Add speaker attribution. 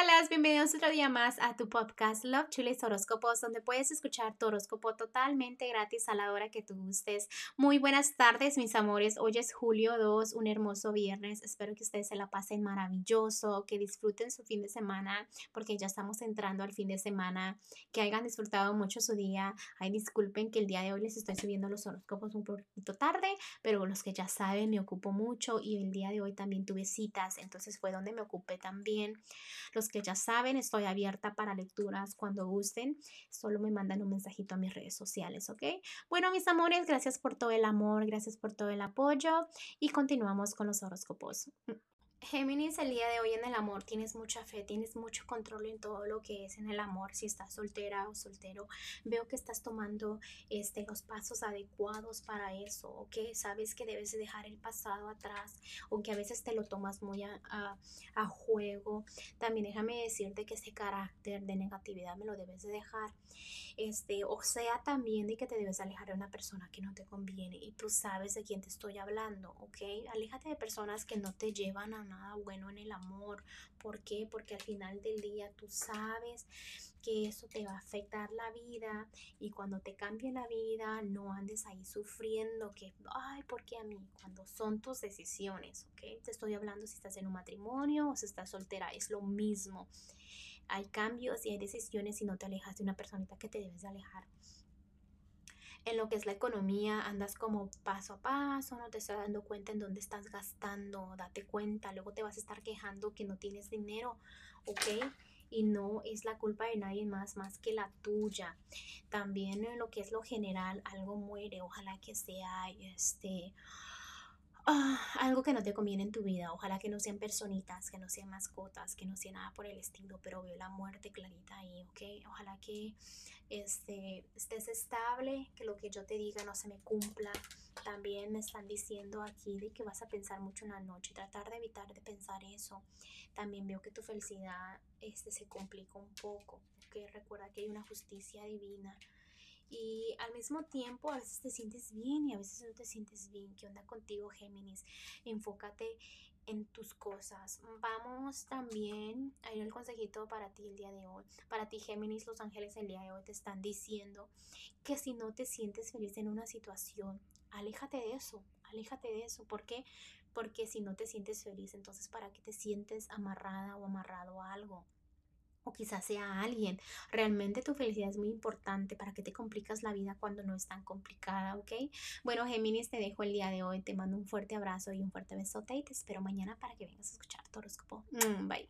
Speaker 1: Hola, bienvenidos otro día más a tu podcast Love Chulis Horóscopos, donde puedes escuchar tu horóscopo totalmente gratis a la hora que tú gustes. Muy buenas tardes, mis amores. Hoy es julio 2, un hermoso viernes. Espero que ustedes se la pasen maravilloso, que disfruten su fin de semana, porque ya estamos entrando al fin de semana. Que hayan disfrutado mucho su día. Ay, disculpen que el día de hoy les estoy subiendo los horóscopos un poquito tarde, pero los que ya saben, me ocupo mucho y el día de hoy también tuve citas, entonces fue donde me ocupé también. Que ya saben, estoy abierta para lecturas cuando gusten. Solo me mandan un mensajito a mis redes sociales, ¿ok? Bueno, mis amores, gracias por todo el amor, gracias por todo el apoyo y continuamos con los horóscopos. Géminis, el día de hoy en el amor tienes mucha fe, tienes mucho control en todo lo que es en el amor, si estás soltera o soltero. Veo que estás tomando este, los pasos adecuados para eso, o que sabes que debes dejar el pasado atrás, o que a veces te lo tomas muy a, a, juego. También déjame decirte que ese carácter de negatividad me lo debes de dejar. Este, o sea, también de que te debes alejar de una persona que no te conviene y tú sabes de quién te estoy hablando, ¿ok? Aléjate de personas que no te llevan a nada bueno en el amor. ¿Por qué? Porque al final del día tú sabes que eso te va a afectar la vida y cuando te cambie la vida no andes ahí sufriendo que, ay, ¿por qué a mí? Cuando son tus decisiones, ¿ok? Te estoy hablando si estás en un matrimonio o si estás soltera, es lo mismo. Hay cambios y hay decisiones y no te alejas de una personita que te debes de alejar en lo que es la economía andas como paso a paso, no te estás dando cuenta en dónde estás gastando, date cuenta, luego te vas a estar quejando que no tienes dinero, ¿ok? Y no es la culpa de nadie más más que la tuya. También en lo que es lo general, algo muere, ojalá que sea este Ah, algo que no te conviene en tu vida. Ojalá que no sean personitas, que no sean mascotas, que no sea nada por el estilo, pero veo la muerte clarita ahí, ¿ok? Ojalá que este, estés estable, que lo que yo te diga no se me cumpla. También me están diciendo aquí de que vas a pensar mucho en la noche, tratar de evitar de pensar eso. También veo que tu felicidad este, se complica un poco, ¿ok? Recuerda que hay una justicia divina y al mismo tiempo a veces te sientes bien y a veces no te sientes bien. ¿Qué onda contigo, Géminis? Enfócate en tus cosas. Vamos también a ir el consejito para ti el día de hoy. Para ti, Géminis, los ángeles el día de hoy te están diciendo que si no te sientes feliz en una situación, aléjate de eso, aléjate de eso. ¿Por qué? Porque si no te sientes feliz, entonces ¿para qué te sientes amarrada o amarrado a algo? O quizás sea alguien. Realmente tu felicidad es muy importante para que te complicas la vida cuando no es tan complicada, ¿ok? Bueno, Géminis, te dejo el día de hoy. Te mando un fuerte abrazo y un fuerte besote y te espero mañana para que vengas a escuchar tu horóscopo. Mm, bye.